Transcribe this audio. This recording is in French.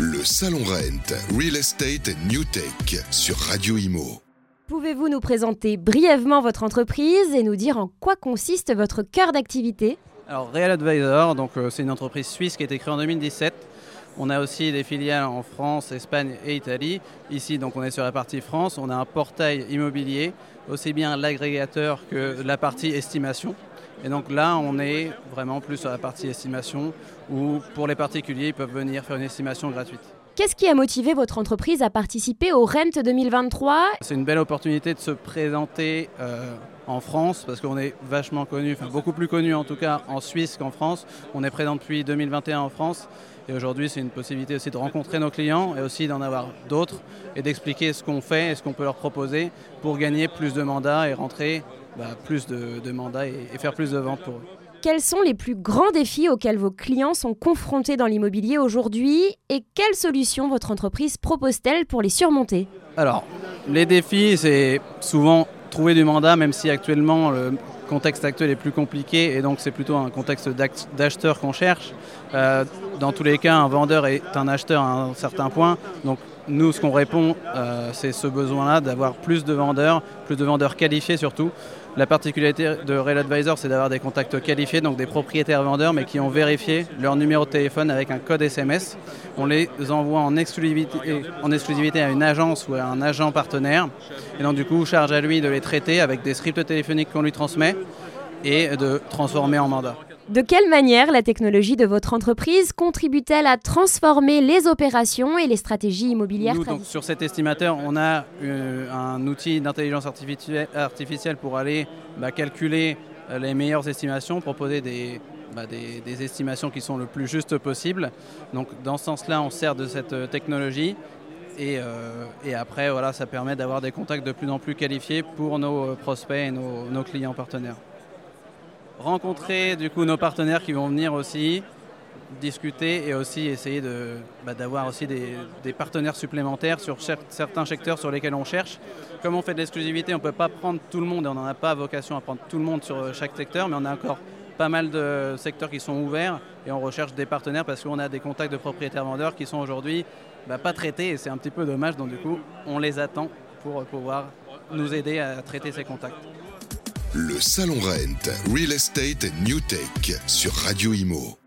Le Salon Rent, Real Estate New Tech sur Radio Imo. Pouvez-vous nous présenter brièvement votre entreprise et nous dire en quoi consiste votre cœur d'activité? Alors Real Advisor, donc euh, c'est une entreprise suisse qui a été créée en 2017. On a aussi des filiales en France, Espagne et Italie. Ici, donc on est sur la partie France. On a un portail immobilier, aussi bien l'agrégateur que la partie estimation. Et donc là, on est vraiment plus sur la partie estimation où pour les particuliers, ils peuvent venir faire une estimation gratuite. Qu'est-ce qui a motivé votre entreprise à participer au RENT 2023 C'est une belle opportunité de se présenter euh, en France parce qu'on est vachement connu, enfin beaucoup plus connu en tout cas en Suisse qu'en France. On est présent depuis 2021 en France et aujourd'hui c'est une possibilité aussi de rencontrer nos clients et aussi d'en avoir d'autres et d'expliquer ce qu'on fait et ce qu'on peut leur proposer pour gagner plus de mandats et rentrer bah, plus de, mandats et, et faire plus de ventes pour eux. Quels sont les plus grands défis auxquels vos clients sont confrontés dans l'immobilier aujourd'hui et quelles solutions votre entreprise propose-t-elle pour les surmonter? Alors, les défis, c'est souvent trouver du mandat, même si actuellement le contexte actuel est plus compliqué et donc c'est plutôt un contexte d'acheteur qu'on cherche. Euh, dans tous les cas, un vendeur est un acheteur à un certain point. Donc nous, ce qu'on répond, euh, c'est ce besoin-là d'avoir plus de vendeurs, plus de vendeurs qualifiés surtout. La particularité de Rail Advisor, c'est d'avoir des contacts qualifiés, donc des propriétaires vendeurs, mais qui ont vérifié leur numéro de téléphone avec un code SMS. On les envoie en exclusivité, en exclusivité à une agence ou à un agent partenaire. Et donc du coup, charge à lui de les traiter avec des scripts téléphoniques qu'on lui transmet et de transformer en mandat. De quelle manière la technologie de votre entreprise contribue-t-elle à transformer les opérations et les stratégies immobilières Nous, Sur cet estimateur, on a euh, un outil d'intelligence artificielle pour aller bah, calculer euh, les meilleures estimations, proposer bah, des, des, estimations qui sont le plus justes possible. Donc dans ce sens-là, on sert de cette euh, technologie. Et, et, après, voilà, ça permet d'avoir des contacts de plus en plus qualifiés pour nos prospects et nos clients partenaires rencontrer du coup nos partenaires qui vont venir aussi discuter et aussi essayer de, bah, d'avoir aussi des, partenaires supplémentaires sur certains secteurs sur lesquels on cherche. Comme on fait de l'exclusivité, on ne peut pas prendre tout le monde et on n'en a pas vocation à prendre tout le monde sur euh, chaque secteur, mais on a encore pas mal de secteurs qui sont ouverts et on recherche des partenaires parce qu'on a des contacts de propriétaires vendeurs qui sont aujourd'hui bah, pas traités et c'est un petit peu dommage. Donc du coup, on les attend pour pouvoir nous aider à traiter ces contacts. Le Salon Rent, Real Estate New Tech sur Radio Imo.